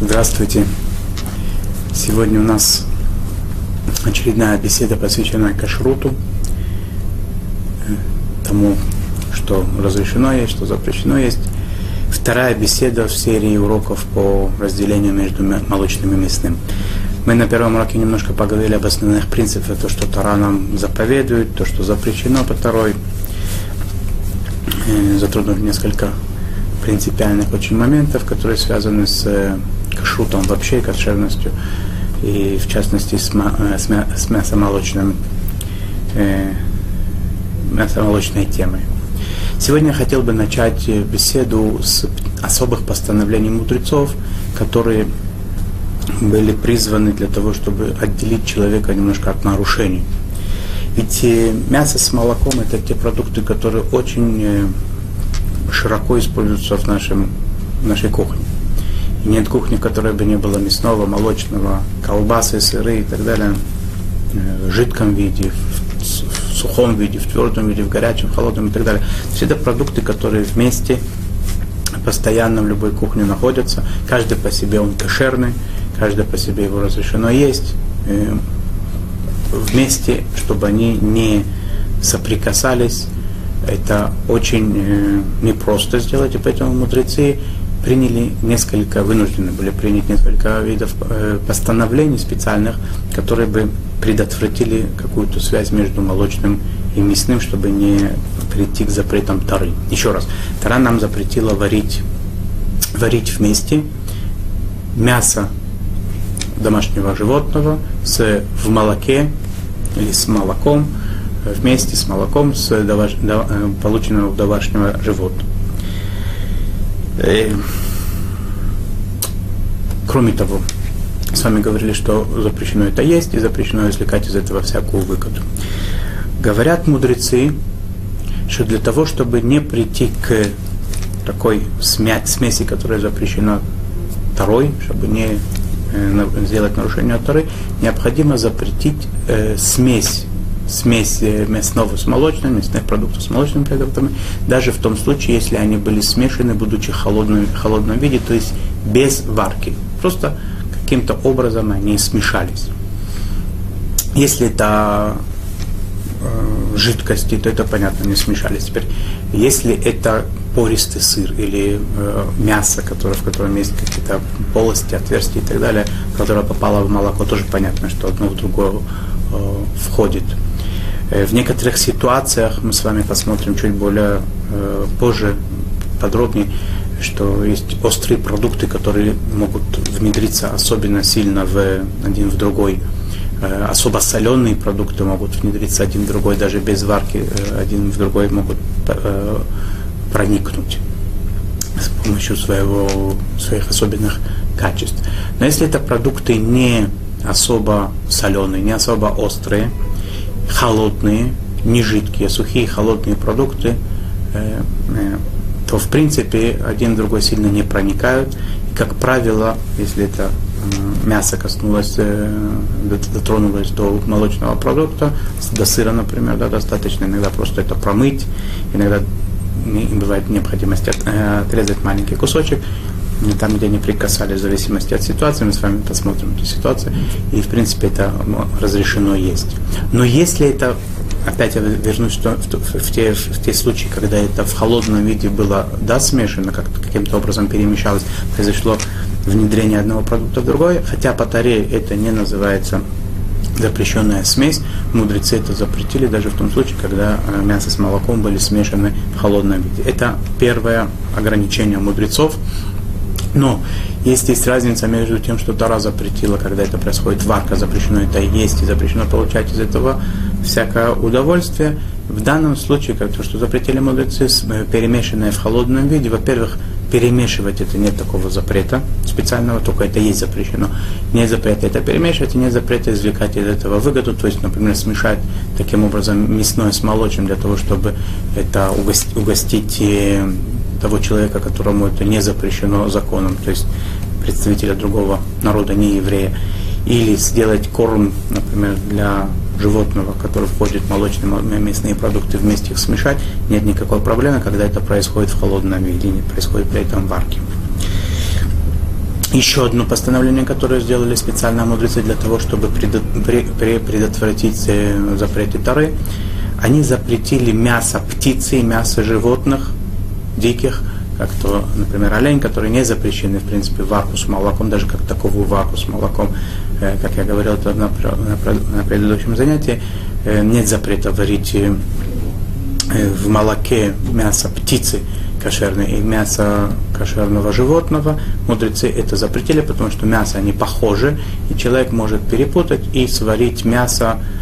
Здравствуйте. Сегодня у нас очередная беседа, посвященная кашруту, тому, что разрешено есть, что запрещено есть. Вторая беседа в серии уроков по разделению между молочным и мясным. Мы на первом уроке немножко поговорили об основных принципах, то, что Тара нам заповедует, то, что запрещено по второй. Э, затронули несколько принципиальных очень моментов, которые связаны с э, кашрутом вообще, кошерностью, и в частности с, э, с, мя, с мясомолочным, э, мясомолочной темой. Сегодня я хотел бы начать беседу с особых постановлений мудрецов, которые были призваны для того, чтобы отделить человека немножко от нарушений. Ведь э, мясо с молоком это те продукты, которые очень широко используются в, нашем, в нашей кухне. Нет кухни, в которой бы не было мясного, молочного, колбасы, сыры и так далее, э, в жидком виде, в сухом виде, в твердом виде, в горячем, в холодном и так далее. Все это продукты, которые вместе постоянно в любой кухне находятся. Каждый по себе он кошерный, каждый по себе его разрешено есть. Э, вместе, чтобы они не соприкасались, это очень э, непросто сделать, и поэтому мудрецы приняли несколько, вынуждены были принять несколько видов э, постановлений специальных, которые бы предотвратили какую-то связь между молочным и мясным, чтобы не прийти к запретам Тары. Еще раз, Тара нам запретила варить, варить вместе мясо домашнего животного с, в молоке или с молоком, вместе с молоком, с э, полученного у домашнего животного. Э, кроме того, с вами говорили, что запрещено это есть и запрещено извлекать из этого всякую выгоду. Говорят мудрецы, что для того, чтобы не прийти к такой смеси, которая запрещена второй, чтобы не э, сделать нарушение второй, необходимо запретить э, смесь смесь мясного с молочным, мясных продуктов с молочными продуктами, даже в том случае, если они были смешаны, будучи холодным, в холодном виде, то есть без варки. Просто каким-то образом они смешались. Если это э, жидкости, то это понятно, не смешались. Теперь, если это пористый сыр или э, мясо, которое, в котором есть какие-то полости, отверстия и так далее, которое попало в молоко, тоже понятно, что одно в другое э, входит. Э, в некоторых ситуациях мы с вами посмотрим чуть более э, позже, подробнее, что есть острые продукты, которые могут внедриться особенно сильно в один в другой. Э, особо соленые продукты могут внедриться один в другой, даже без варки один в другой могут проникнуть с помощью своего, своих особенных качеств. Но если это продукты не особо соленые, не особо острые, холодные, не жидкие, сухие холодные продукты, э, э, то в принципе один в другой сильно не проникают. И, как правило, если это мясо коснулось, э, дотронулось до молочного продукта, до сыра, например, да, достаточно иногда просто это промыть, иногда бывает необходимость отрезать маленький кусочек, там, где они прикасались, в зависимости от ситуации, мы с вами посмотрим эту ситуацию, и, в принципе, это разрешено есть. Но если это, опять я вернусь в, в, в, те, в те случаи, когда это в холодном виде было, да, смешано, как каким-то образом перемешалось, произошло внедрение одного продукта в другой, хотя по таре это не называется запрещенная смесь, мудрецы это запретили даже в том случае, когда э, мясо с молоком были смешаны в холодном виде. Это первое ограничение мудрецов, но есть, есть разница между тем, что Тара запретила, когда это происходит, варка запрещено это есть, и запрещено получать из этого всякое удовольствие. В данном случае, как то, что запретили мудрецы, э, перемешанное в холодном виде, во-первых, перемешивать это нет такого запрета специального, только это есть запрещено. Не запрета это перемешивать, и не запрета извлекать из этого выгоду, то есть, например, смешать таким образом мясное с молочным для того, чтобы это угостить э, того человека, которому это не запрещено законом, то есть представителя другого народа, не еврея, или сделать корм, например, для животного, который входит в молочные мясные продукты, вместе их смешать, нет никакой проблемы, когда это происходит в холодном виде, не происходит при этом варки. еще одно постановление, которое сделали специально мудрецы для того, чтобы предотвратить э, запреты Тары. Они запретили мясо птицы, мясо животных диких, как то, например, олень, который не запрещены, в принципе, варку с молоком, даже как таковую варку с молоком, э, как я говорил на, на, на предыдущем занятии, э, нет запрета варить в молоке мясо птицы, кошерное и мясо кошерного животного, мудрецы это запретили, потому что мясо они похожи, и человек может перепутать и сварить мясо, э,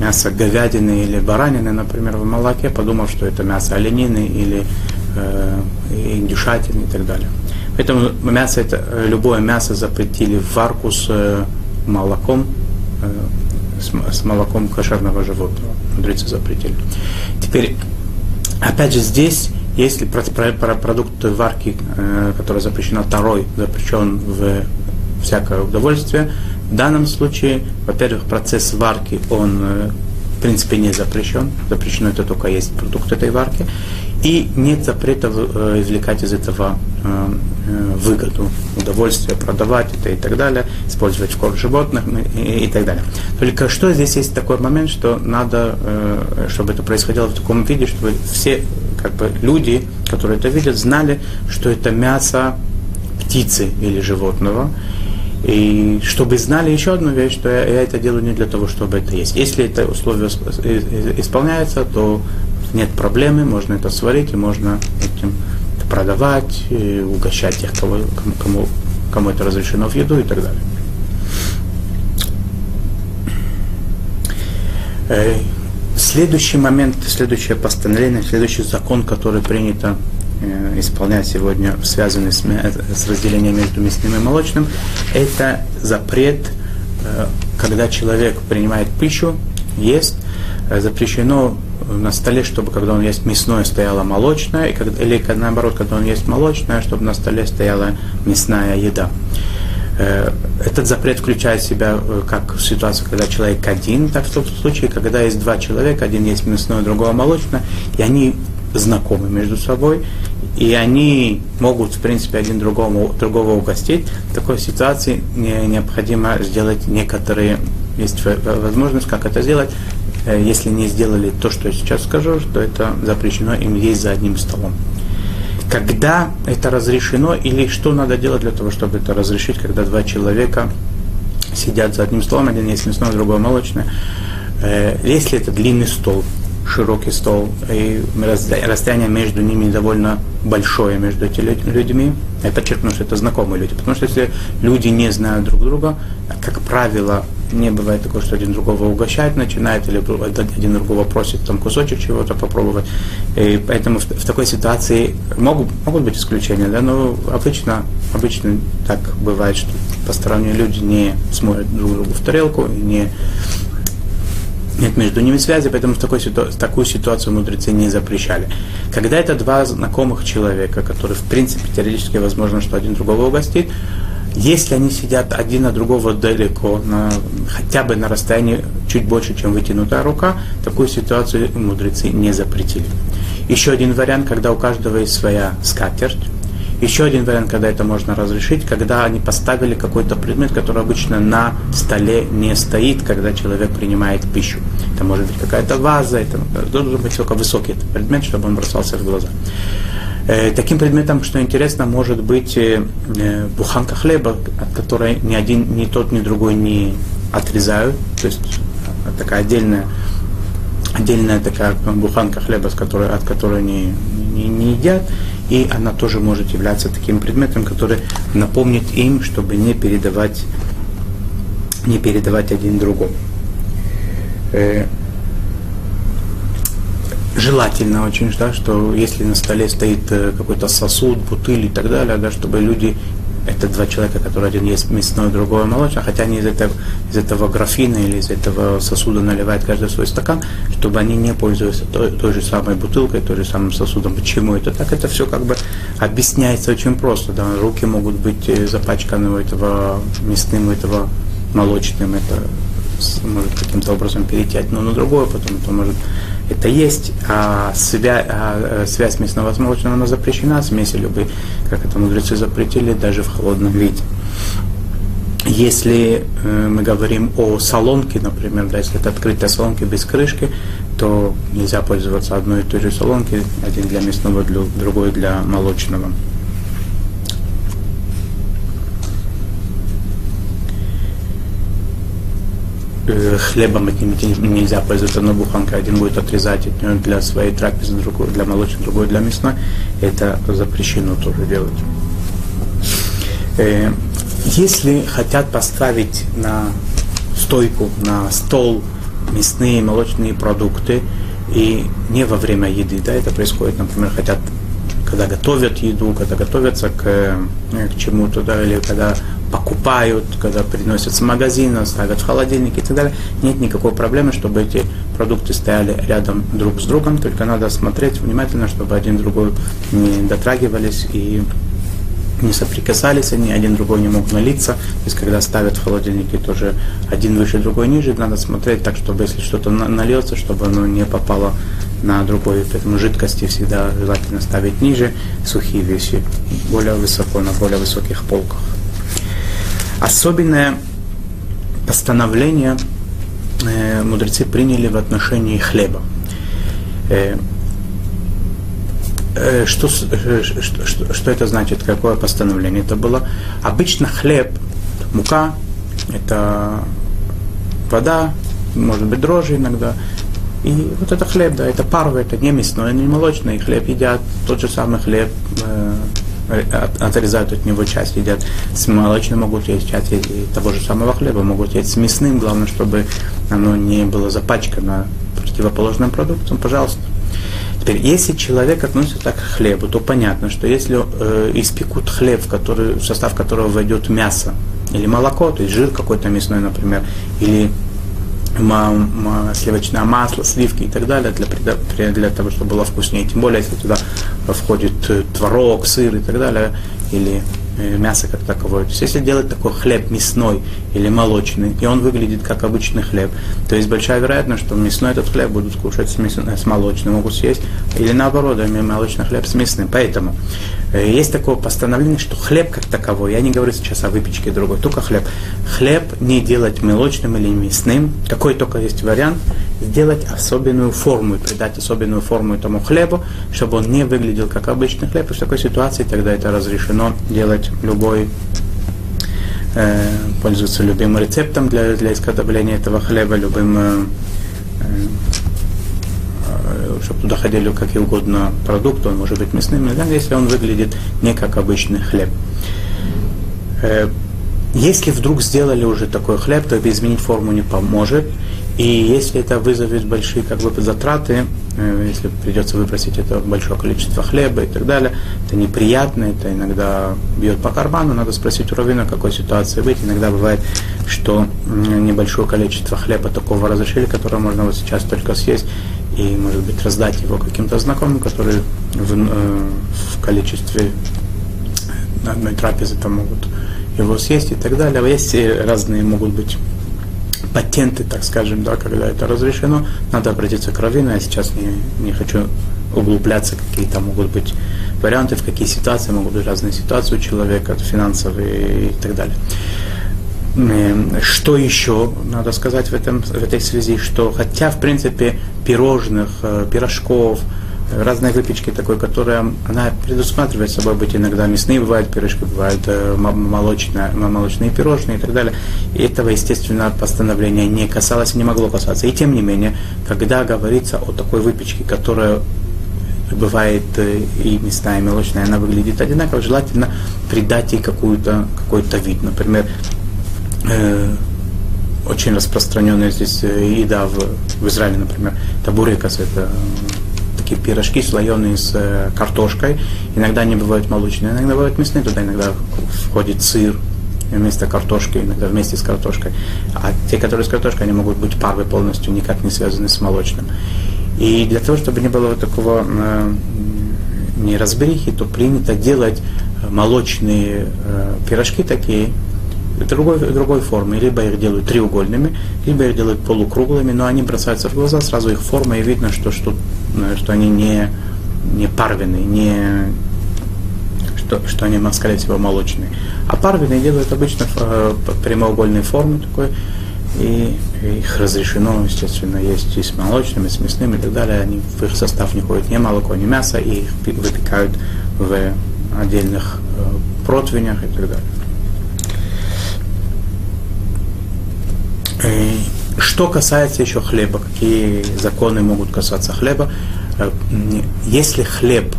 мясо говядины или баранины, например, в молоке, подумав, что это мясо оленины или э, индюшатины и так далее. Поэтому мясо это, любое мясо запретили в варку с э, молоком, э, с, с молоком кошерного животного. Мудрецы запретили. Теперь Опять же, здесь, если про, про, про продукт варки, э, который запрещен второй, запрещен в всякое удовольствие, в данном случае, во-первых, процесс варки, он э, в принципе не запрещен. Запрещено это только есть продукт этой варки. И нет запрета э, извлекать из этого э, выгоду, удовольствие, продавать это и так далее, использовать в корм животных и, и так далее. Только что здесь есть такой момент, что надо, чтобы это происходило в таком виде, чтобы все как бы, люди, которые это видят, знали, что это мясо птицы или животного, и чтобы знали еще одну вещь, что я, я это делаю не для того, чтобы это есть. Если это условие исполняется, то нет проблемы, можно это сварить и можно этим продавать, угощать тех, кого, кому, кому это разрешено в еду и так далее. Э, следующий момент, следующее постановление, следующий закон, который принято исполнять сегодня, связанный с, с разделением между мясным и молочным, это запрет, э, когда человек принимает пищу, ест, запрещено на столе, чтобы когда он есть мясное, и когда, или наоборот, когда он есть молочная, чтобы на столе стояла мясная еда. Э, этот запрет включает в себя э, как ситуацию, когда человек один, так в случае, когда есть два человека, один есть мясное, другого молочное, и они знакомы между собой, и они могут, в принципе, один другому, другого угостить, в такой ситуации необходимо сделать некоторые, есть возможность, как это сделать, Э, если не сделали то, что я сейчас скажу, что это запрещено им есть за одним столом. Когда это разрешено или что надо делать для того, чтобы это разрешить, когда два человека сидят за одним столом, один есть мясной, другой молочный. Э, если это длинный стол, широкий стол, и расстояние между ними довольно большое между этими людьми. Я подчеркну, что это знакомые люди, потому что если люди не знают друг друга, как правило, не бывает такого, что один другого угощать начинает, или один другого просит там кусочек чего-то попробовать. И поэтому в, в такой ситуации могут, могут быть исключения, да, но обычно, обычно так бывает, что посторонние люди не смотрят друг другу в тарелку, не нет между ними связи, поэтому в такой ситу... такую ситуацию мудрецы не запрещали. Когда это два знакомых человека, которые, в принципе, теоретически возможно, что один другого угостит, если они сидят один от другого далеко, на, хотя бы на расстоянии чуть больше, чем вытянутая рука, такую ситуацию мудрецы не запретили. Еще один вариант, когда у каждого есть своя скатерть, еще один вариант, когда это можно разрешить, когда они поставили какой-то предмет, который обычно на столе не стоит, когда человек принимает пищу. Это может быть какая-то ваза, это должен быть только высокий этот предмет, чтобы он бросался в глаза. Э, таким предметом, что интересно, может быть э, э, буханка хлеба, от которой ни один, ни тот, ни другой не отрезают. То есть такая отдельная отдельная такая буханка хлеба, с которой, от которой не, не, не едят, и она тоже может являться таким предметом, который напомнит им, чтобы не передавать, не передавать один другому. Э, желательно очень, да, что если на столе стоит э, какой-то сосуд, бутыль и так далее, да, чтобы люди это два человека, которые один есть мясной, другой молочный, хотя они из этого, из этого графина или из этого сосуда наливают каждый свой стакан, чтобы они не пользовались той, той же самой бутылкой, той же самым сосудом. Почему это так? Это все как бы объясняется очень просто. Да? Руки могут быть э, запачканы у этого мясным, у этого молочным, это может каким-то образом перейти одно на другое, потом это может это есть, а, свя, а связь мясного с молочным она запрещена, смеси любые, как это мудрецы запретили, даже в холодном виде. Если э, мы говорим о солонке, например, да, если это открытая солонка без крышки, то нельзя пользоваться одной и той же солонки, один для мясного, другой для молочного. Хлебом этим нельзя пользоваться, но буханка один будет отрезать от нее для своей трапезы, другой для молочной, другой для мясной. Это запрещено тоже делать. Э, если хотят поставить на стойку, на стол мясные и молочные продукты, и не во время еды, да, это происходит, например, хотят, когда готовят еду, когда готовятся к, э, к чему-то, да, или когда покупают, когда приносят с магазина, ставят в холодильник и так далее, нет никакой проблемы, чтобы эти продукты стояли рядом друг с другом, только надо смотреть внимательно, чтобы один другой не дотрагивались и не соприкасались они, один другой не мог налиться. То есть, когда ставят в холодильнике, тоже один выше, другой ниже, надо смотреть так, чтобы если что-то нальется, чтобы оно не попало на другой. Поэтому жидкости всегда желательно ставить ниже, сухие вещи более высоко, на более высоких полках. Особенное постановление э, мудрецы приняли в отношении хлеба. Э, Э, что, что, что, это значит, какое постановление это было? Обычно хлеб, мука, это вода, может быть дрожжи иногда. И вот это хлеб, да, это парвы, это не мясной, не молочный хлеб едят, тот же самый хлеб, отрезают от него часть, едят с молочным, могут есть часть и того же самого хлеба, могут есть с мясным, главное, чтобы оно не было запачкано противоположным продуктом, пожалуйста. Теперь, если человек относится так к хлебу, то понятно, что если э, испекут хлеб, в, который, в состав которого войдет мясо или молоко, то есть жир какой-то мясной, например, или сливочное масло, сливки и так далее, для, для того, чтобы было вкуснее. Тем более, если туда входит э, творог, сыр и так далее, или мясо как таковое. То есть если делать такой хлеб мясной или молочный, и он выглядит как обычный хлеб, то есть большая вероятность, что мясной этот хлеб будут кушать с, мясной, с молочным, могут съесть, или наоборот, молочный хлеб с мясным. Поэтому э, есть такое постановление, что хлеб как таковой, я не говорю сейчас о выпечке другой, только хлеб. Хлеб не делать молочным или мясным, какой только есть вариант, сделать особенную форму придать особенную форму этому хлебу, чтобы он не выглядел как обычный хлеб. И в такой ситуации тогда это разрешено делать любой э, пользоваться любым рецептом для, для изготовления этого хлеба, любым, э, э, чтобы туда ходили какие угодно продукты, он может быть мясным, если он выглядит не как обычный хлеб. Э, если вдруг сделали уже такой хлеб, то изменить форму не поможет. И если это вызовет большие как бы, затраты, э, если придется выбросить это большое количество хлеба и так далее, это неприятно, это иногда бьет по карману, надо спросить у раввина, какой ситуации быть. Иногда бывает, что небольшое количество хлеба такого разрешили, которое можно вот сейчас только съесть, и, может быть, раздать его каким-то знакомым, которые в, э, в количестве одной трапезы там могут его съесть и так далее. Есть разные могут быть патенты, так скажем, да, когда это разрешено, надо обратиться к раввину. Я сейчас не, не хочу углубляться, какие там могут быть варианты, в какие ситуации могут быть разные ситуации у человека, финансовые и так далее. Что еще надо сказать в, этом, в этой связи, что хотя, в принципе, пирожных, э, пирожков, разной выпечки такой, которая она предусматривает собой быть иногда мясные бывают пирожки, бывают э, молочные, молочные пирожные и так далее. И этого, естественно, постановления не касалось, не могло касаться. И тем не менее, когда говорится о такой выпечке, которая бывает э, и мясная, и молочная, она выглядит одинаково, желательно придать ей какую-то, какой-то вид. Например, э, очень распространенная здесь э, еда в, в Израиле, например, табурекас, это такие пирожки слоеные с э, картошкой. Иногда они бывают молочные, иногда бывают мясные, туда иногда входит сыр вместо картошки, иногда вместе с картошкой. А те, которые с картошкой, они могут быть парвы полностью, никак не связаны с молочным. И для того, чтобы не было вот такого э, неразберихи, то принято делать молочные э, пирожки такие, другой, другой формы. Либо их делают треугольными, либо их делают полукруглыми, но они бросаются в глаза, сразу их форма, и видно, что, что, что они не, не парвенные, не, что, что они, скорее всего, молочные. А парвины делают обычно э, прямоугольной формы такой, и их разрешено, естественно, есть и с молочными, и с мясными и так далее. Они, в их состав не ходит ни молоко, ни мясо, и их выпекают в отдельных э, противнях и так далее. Что касается еще хлеба, какие законы могут касаться хлеба? Э, если хлеб,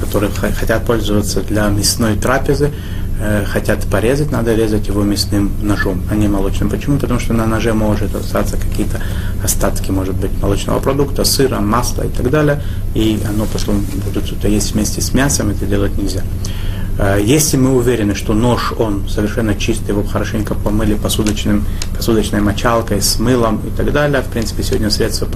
который хотят пользоваться для мясной трапезы, Э, хотят порезать, надо резать его мясным ножом, а не молочным. Почему? Потому что на ноже может остаться какие-то остатки, может быть, молочного продукта, сыра, масла и так далее, и оно потом будет что-то есть вместе с мясом, это делать нельзя. Э, если мы уверены, что нож, он совершенно чистый, его хорошенько помыли посудочным, посудочной мочалкой, с мылом и так далее, в принципе, сегодня средства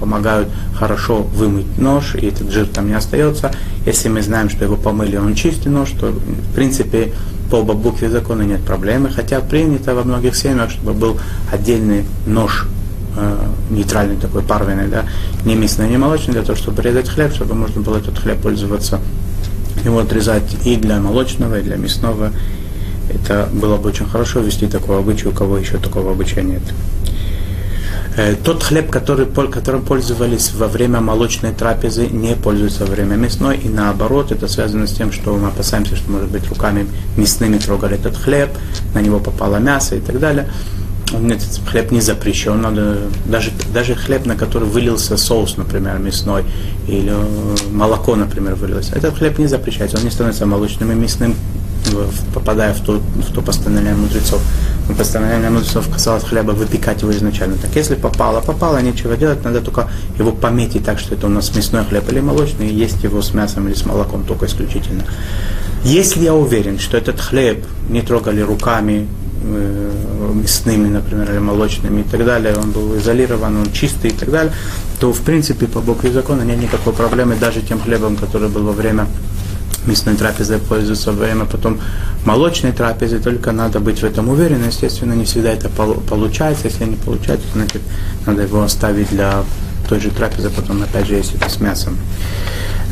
помогают хорошо вымыть нож, и этот жир там не остается. Если мы знаем, что его помыли, он чистый нож, то, в принципе, по букве закона нет проблемы, хотя принято во многих семьях, чтобы был отдельный нож э, нейтральный такой парвенный, да, не мясной, не молочный, для того, чтобы резать хлеб, чтобы можно было этот хлеб пользоваться его отрезать и для молочного, и для мясного. Это было бы очень хорошо вести такой обычай, у кого еще такого обычая нет. Э, тот хлеб, который, которым пользовались во время молочной трапезы, не пользуется во время мясной, и наоборот, это связано с тем, что мы опасаемся, что, может быть, руками мясными трогали этот хлеб, на него попало мясо и так далее. Нет, хлеб не запрещен, надо, даже, даже хлеб, на который вылился соус, например, мясной, или э, молоко, например, вылилось, этот хлеб не запрещается, он не становится молочным и мясным, попадая в то, в то постановление мудрецов. Но постановление мудрецов касалось хлеба выпекать его изначально. Так если попало, попало, нечего делать, надо только его пометить так, что это у нас мясной хлеб или молочный, и есть его с мясом или с молоком только исключительно. Если я уверен, что этот хлеб не трогали руками, мясными, например, или молочными и так далее, он был изолирован, он чистый и так далее, то в принципе по букве закона нет никакой проблемы даже тем хлебом, который был во время мясной трапезы пользуется во время потом молочной трапезы, только надо быть в этом уверен. Естественно, не всегда это получается. Если не получается, значит, надо его оставить для той же трапезы, потом опять же, если это с мясом.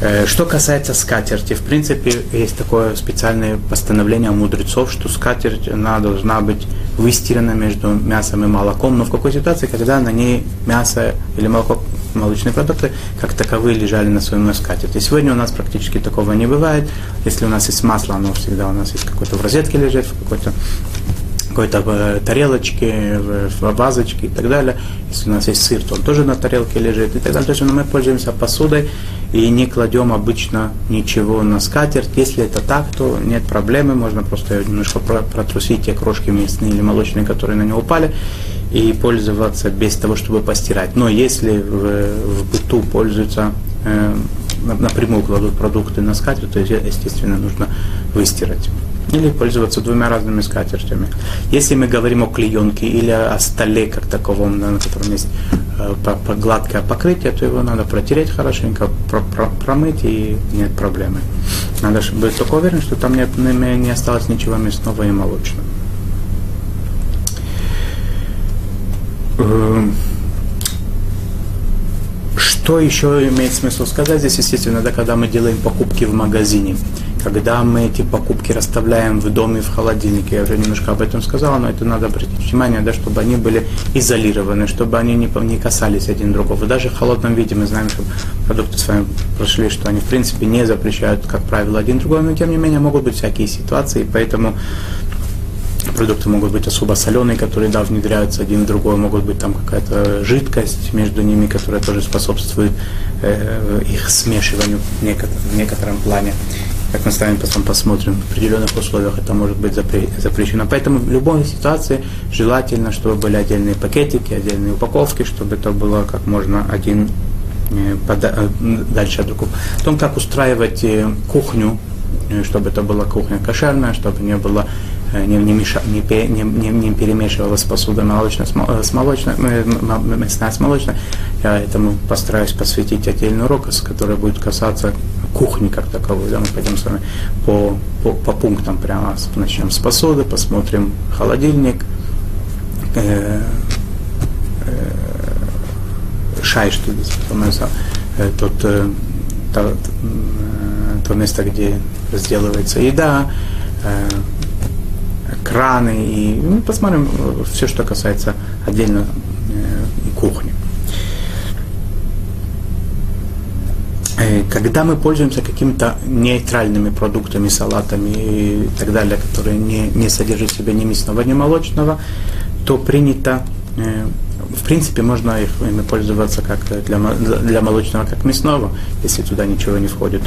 Э, что касается скатерти, в принципе, есть такое специальное постановление мудрецов, что скатерть она должна быть выстирана между мясом и молоком, но в какой ситуации, когда на ней мясо или молоко, молочные продукты, как таковые лежали на своем скатерти. Сегодня у нас практически такого не бывает. Если у нас есть масло, оно всегда у нас есть какое-то в розетке лежит, в какой-то какой-то э, тарелочке, в вазочке и так далее. Если у нас есть сыр, то он тоже на тарелке лежит и так далее. То есть мы пользуемся посудой и не кладем обычно ничего на скатерть. Если это так, то нет проблемы, можно просто немножко протрусить те крошки мясные или молочные, которые на него упали, и пользоваться без того, чтобы постирать. Но если в, в быту пользуются э, напрямую кладут продукты на скатерть, то, естественно, нужно выстирать или пользоваться двумя разными скатертями. Если мы говорим о клеенке или о столе как таковом, на котором есть э, гладкое покрытие, то его надо протереть хорошенько, про про промыть и нет проблемы. Надо быть только уверен, что там не, не осталось ничего мясного и молочного. Эм, что еще имеет смысл сказать здесь, естественно, да, когда мы делаем покупки в магазине когда мы эти покупки расставляем в доме, в холодильнике, я уже немножко об этом сказал, но это надо обратить внимание, да, чтобы они были изолированы, чтобы они не, не касались один другого. Даже в холодном виде мы знаем, что продукты с вами прошли, что они в принципе не запрещают, как правило, один другой, но тем не менее могут быть всякие ситуации, поэтому продукты могут быть особо соленые, которые да, внедряются один в другой, могут быть там какая-то жидкость между ними, которая тоже способствует э, их смешиванию в некотором, в некотором плане как мы с вами потом посмотрим, в определенных условиях это может быть запрещено. Поэтому в любой ситуации желательно, чтобы были отдельные пакетики, отдельные упаковки, чтобы это было как можно один э, э, дальше от другого. О том, как устраивать э, кухню, чтобы это была кухня кошерная, чтобы не было не, не, меша, не, не, не, не перемешивалась посуда молочная с молочной, мясная с молочной. Я этому постараюсь посвятить отдельный урок, который будет касаться кухни как таковой. Да, мы пойдем с вами по, по, по пунктам прямо. Начнем с посуды, посмотрим холодильник, э, э, шай, что здесь, потом э, тот, э, то, э, то место, где разделывается еда, э, краны и ну, посмотрим э, все, что касается отдельно э, кухни. Э, когда мы пользуемся какими-то нейтральными продуктами, салатами и так далее, которые не, не содержат в себе ни мясного, ни молочного, то принято, э, в принципе, можно их, ими пользоваться как для, для молочного, как мясного, если туда ничего не входит.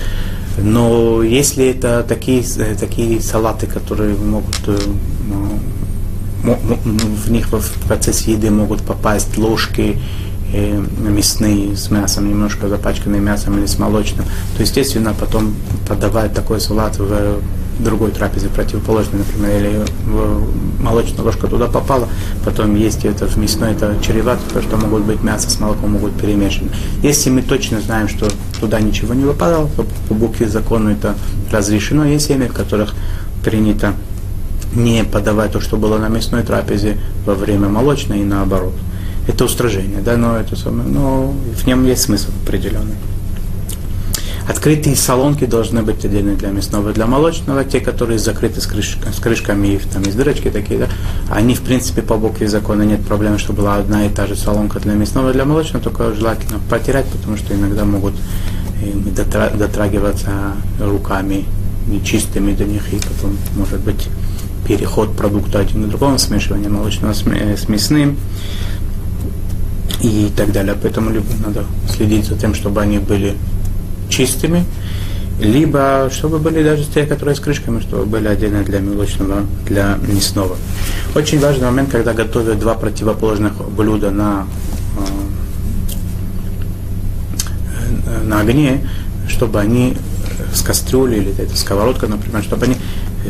Но если это такие, э, такие салаты, которые могут в них в процессе еды могут попасть ложки, э, мясные с мясом, немножко запачканные мясом или с молочным, то, естественно, потом подавать такой салат в другой трапезе противоположной, например, или молочная ложка туда попала, потом есть это в мясной, это чревато, потому что могут быть мясо с молоком могут перемешаны. Если мы точно знаем, что туда ничего не выпадало, то по букве закона это разрешено. Есть семьи, в которых принято не подавать то, что было на мясной трапезе во время молочной и наоборот это устражение, да, но это самое, но в нем есть смысл определенный. Открытые салонки должны быть отдельно для мясного и для молочного. Те, которые закрыты с, крышкой, с крышками там есть дырочки такие, да, они, в принципе, по букве закона нет проблемы, чтобы была одна и та же салонка для мясного и для молочного, только желательно потерять, потому что иногда могут э, дотрагиваться руками нечистыми до них, и потом может быть переход продукта один к другому, смешивание молочного с мясным и так далее. Поэтому надо следить за тем, чтобы они были чистыми, либо чтобы были даже те, которые с крышками, чтобы были отдельно для молочного, для мясного. Очень важный момент, когда готовят два противоположных блюда на, э, на огне, чтобы они с кастрюли или это сковородка, например, чтобы они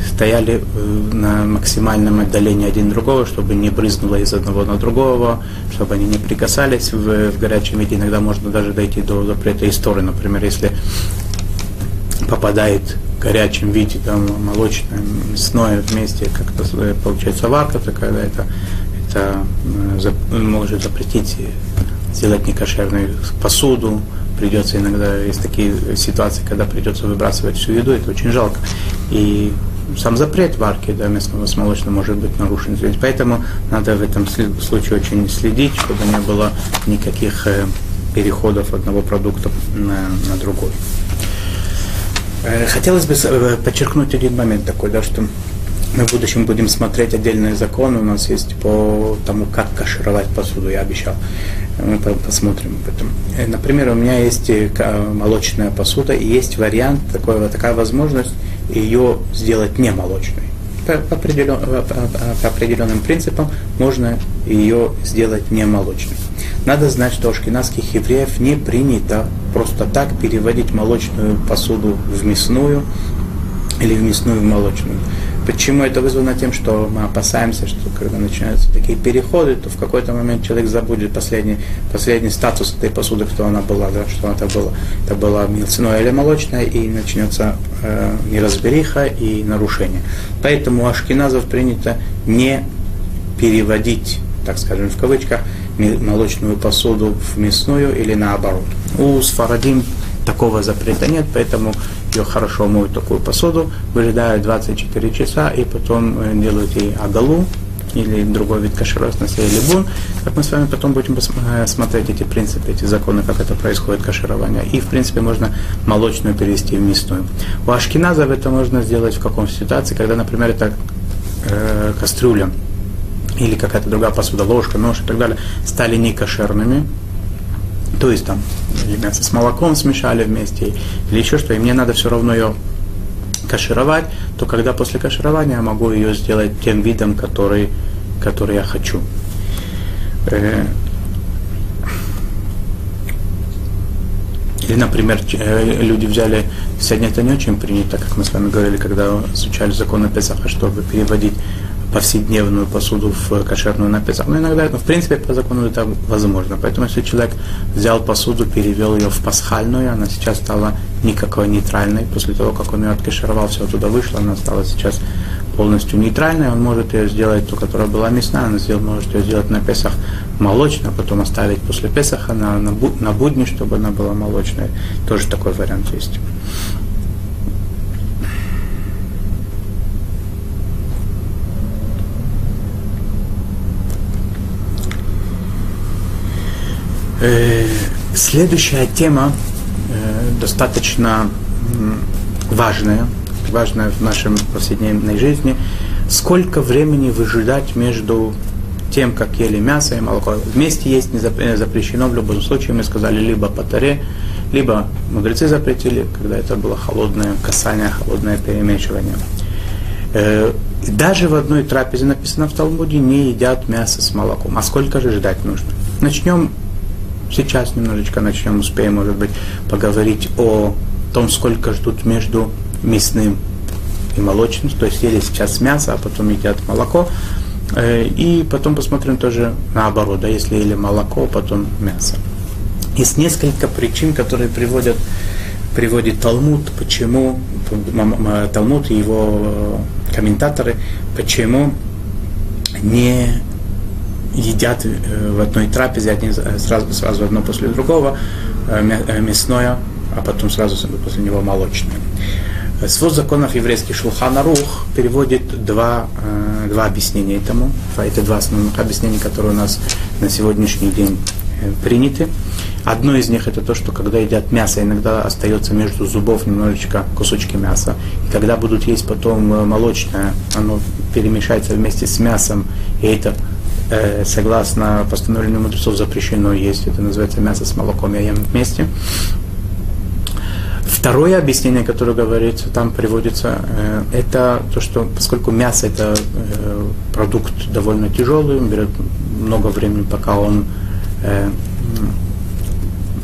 стояли э, на максимальном отдалении один другого, чтобы не брызнуло из одного на другого, чтобы они не прикасались в, в горячем виде. Иногда можно даже дойти до запрета истории. Например, если попадает в горячем виде там, молочное, мясное вместе, как-то получается варка такая, да, это, это э, может запретить сделать некошерную посуду, придется иногда, есть такие ситуации, когда придется выбрасывать всю еду, это очень жалко. И сам запрет варки да, мясного с молочным может быть нарушен. Поэтому надо в этом случае очень следить, чтобы не было никаких э, переходов одного продукта на, на другой. Э, хотелось бы э, подчеркнуть один момент такой, да, что мы в будущем будем смотреть отдельные законы. У нас есть по тому, как кашировать посуду, я обещал. Мы посмотрим об этом. Например, у меня есть молочная посуда, и есть вариант, такой, такая возможность ее сделать не молочной. По, определен, по определенным принципам можно ее сделать не молочной. Надо знать, что у ашкенадских евреев не принято просто так переводить молочную посуду в мясную или в мясную в молочную. Почему это вызвано тем, что мы опасаемся, что когда начинаются такие переходы, то в какой-то момент человек забудет последний, последний статус этой посуды, кто она была, да, что это было. Это было мясное или молочное, и начнется э, неразбериха и нарушение. Поэтому у ашкеназов принято не переводить, так скажем, в кавычках, молочную посуду в мясную или наоборот. У сфарадим такого запрета нет, поэтому ее хорошо моют такую посуду, выжидают 24 часа и потом э, делают ей агалу, или другой вид каширования, или бун, как мы с вами потом будем э, смотреть эти принципы, эти законы, как это происходит каширование. И, в принципе, можно молочную перевести в мясную. У ашкеназов это можно сделать в каком ситуации, когда, например, это э, кастрюля или какая-то другая посуда, ложка, нож и так далее, стали некошерными, то есть там или мясо с молоком смешали вместе, или еще что, и мне надо все равно ее кашировать, то когда после каширования я могу ее сделать тем видом, который, который я хочу. Э, или, например, э, люди взяли, сегодня это не очень принято, как мы с вами говорили, когда изучали закон о Песаха, чтобы переводить повседневную посуду в кошерную на Песах. Но иногда, ну, в принципе, по закону это возможно. Поэтому, если человек взял посуду, перевел ее в пасхальную, она сейчас стала никакой нейтральной. После того, как он ее откашировал, все оттуда вышло, она стала сейчас полностью нейтральной, он может ее сделать, ту, которая была мясная, он сделал, может ее сделать на Песах молочной, а потом оставить после Песаха на, на, на будни, чтобы она была молочной. Тоже такой вариант есть. Следующая тема э, достаточно важная, важная в нашей повседневной жизни. Сколько времени выжидать между тем, как ели мясо и молоко. Вместе есть не э, запрещено, в любом случае мы сказали либо по таре, либо мудрецы запретили, когда это было холодное касание, холодное перемешивание. Даже в одной трапезе написано в Талмуде, не едят мясо с молоком. А сколько же ждать нужно? Начнем Сейчас немножечко начнем, успеем, может быть, поговорить о том, сколько ждут между мясным и молочным. То есть ели сейчас мясо, а потом едят молоко. Э, и потом посмотрим тоже наоборот, да, если ели молоко, потом мясо. Есть несколько причин, которые приводят, приводит Талмуд, почему, Талмуд и его комментаторы, почему не едят э, в одной трапезе, одни сразу, сразу одно после другого, э, э, мясное, а потом сразу после него молочное. Свод законов еврейский Шулхана Рух переводит два, два объяснения этому. Это два основных объяснения, которые у нас на сегодняшний день приняты. Одно из них это то, что когда едят мясо, иногда остается между зубов немножечко кусочки мяса. И когда будут есть потом молочное, оно перемешается вместе с мясом, и это э, согласно постановлению мудрецов запрещено есть. Это называется мясо с молоком и ем вместе. Второе объяснение, которое говорится, там приводится, э, это то, что поскольку мясо это э, продукт довольно тяжелый, берет много времени, пока он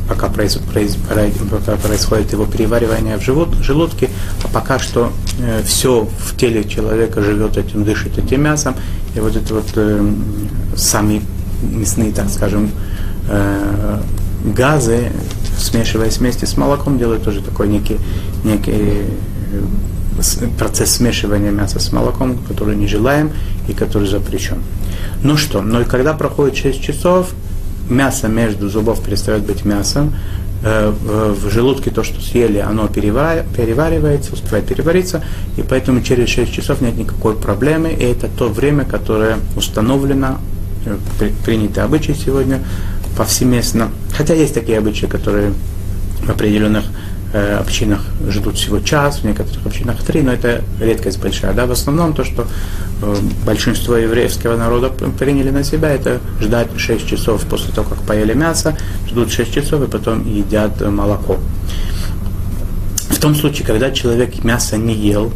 пока происходит, его переваривание в живот, желудке, а пока что э, все в теле человека живет этим, дышит этим мясом, и вот это вот э, сами мясные, так скажем, э, газы, смешиваясь вместе с молоком, делают тоже такой некий, некий э, процесс смешивания мяса с молоком, который не желаем и который запрещен. Ну что, но и когда проходит 6 часов, мясо между зубов перестает быть мясом, э, в желудке то, что съели, оно переваривается, успевает перевариться, и поэтому через 6 часов нет никакой проблемы, и это то время, которое установлено, э, принято обычай сегодня повсеместно. Хотя есть такие обычаи, которые в определенных э, общинах ждут всего час, в некоторых общинах три, но это редкость большая. Да? В основном то, что э, большинство еврейского народа приняли на себя, это ждать 6 часов после того, как поели мясо, ждут 6 часов и потом едят молоко. В том случае, когда человек мясо не ел,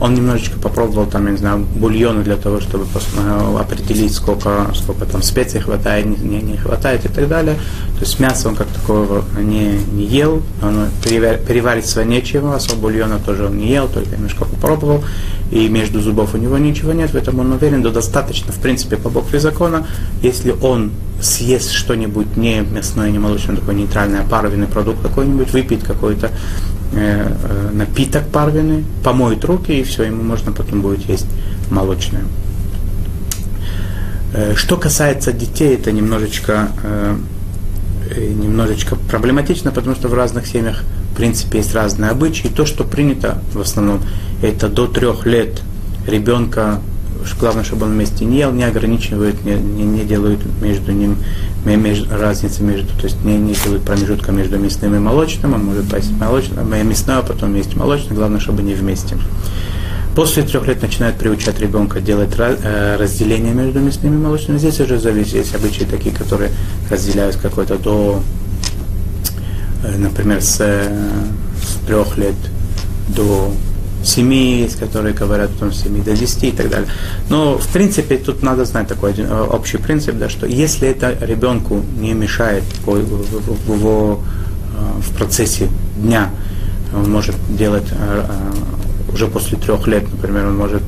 он немножечко попробовал там, я не знаю, бульона для того, чтобы э, определить, сколько, сколько там специй хватает, не, не хватает и так далее. То есть мясо он как такого не, не ел, он перевариться нечего, особо бульона тоже он не ел, только немножко попробовал, и между зубов у него ничего нет, поэтому он уверен, да достаточно, в принципе, по букве закона, если он съест что-нибудь не мясное, не молочное, такой нейтральный, а паровинный продукт какой-нибудь, выпить какой-то напиток парвенный, помоет руки, и все, ему можно потом будет есть молочное. Э, что касается детей, это немножечко, немножечко проблематично, потому что в разных семьях, в принципе, есть разные обычаи. То, что принято в основном, это до трех лет ребенка главное, чтобы он вместе не ел, не ограничивают, не, не, не делают между ним между, разницы между, то есть не, не делают промежутка между мясным и молочным, он может поесть молочное, мясное, а потом есть молочное, главное, чтобы не вместе. После трех лет начинают приучать ребенка делать э, разделение между мясным и молочным. Здесь уже зависит, есть обычаи такие, которые разделяют какой-то до, э, например, с, э, с трех лет до семьи есть, которые говорят о том, с 7 до 10 и так далее. Но, в принципе, тут надо знать такой один, э, общий принцип, да, что если это ребенку не мешает в его в процессе дня он может делать уже после трех лет, например, он может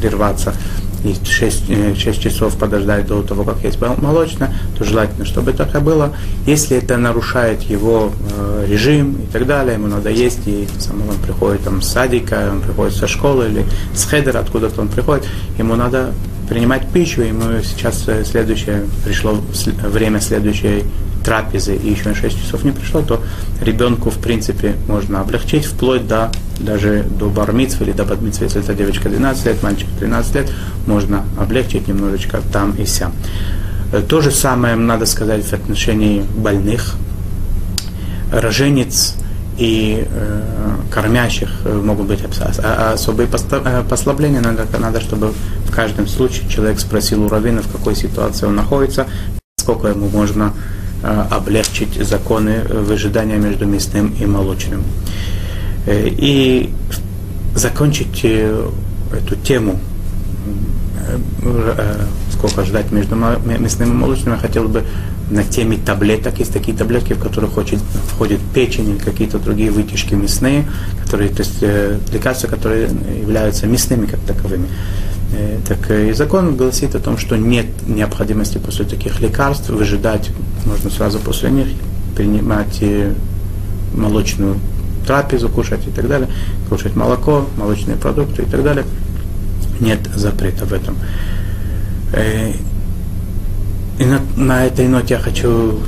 прерваться и 6, 6 э, часов подождать до того, как есть молочное, то желательно, чтобы так и было. Если это нарушает его э, режим и так далее, ему надо есть, и сам он приходит там, с садика, он приходит со школы или с хедера, откуда-то он приходит, ему надо принимать пищу, ему сейчас э, следующее, пришло время следующей трапезы и еще 6 часов не пришло, то ребенку, в принципе, можно облегчить вплоть до даже до бармитства или до бадмитства, если это девочка 12 лет, мальчик 13 лет, можно облегчить немножечко там и сям. Э, то же самое надо сказать в отношении больных. Роженец и э, кормящих э, могут быть особые э, послабления. Надо, надо, чтобы в каждом случае человек спросил у раввина, в какой ситуации он находится, сколько ему можно облегчить законы выжидания между мясным и молочным. Э, и закончить э, эту тему, сколько ждать между мясным и молочным, я хотел бы на теме таблеток. Есть такие таблетки, в которых входит, входит печень или какие-то другие вытяжки мясные, которые, то есть лекарства, которые являются мясными как таковыми. Э, так и закон гласит о том, что нет необходимости после таких лекарств выжидать, можно сразу после них принимать э, молочную трапезу, кушать и так далее, кушать молоко, молочные продукты и так далее. Нет запрета в этом. Э, и на, на этой ноте я хочу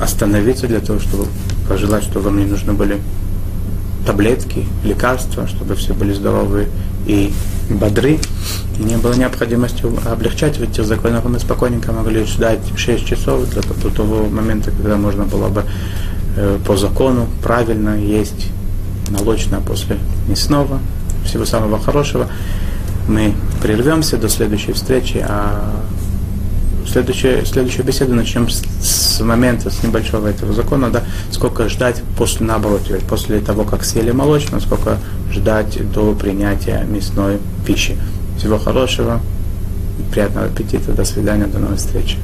остановиться для того, чтобы пожелать, чтобы вам не нужны были таблетки, лекарства, чтобы все были здоровы и бодры, не было необходимости облегчать ведь этих законов, мы спокойненько могли ждать 6 часов для, до того момента, когда можно было бы э, по закону правильно есть молочное после мясного. Всего самого хорошего. Мы прервемся до следующей встречи, а следующую, следующую беседу начнем с, с момента, с небольшого этого закона, да, сколько ждать после, наоборот, после того, как съели молочное, сколько ждать до принятия мясной пищи. Всего хорошего, приятного аппетита, до свидания, до новой встречи.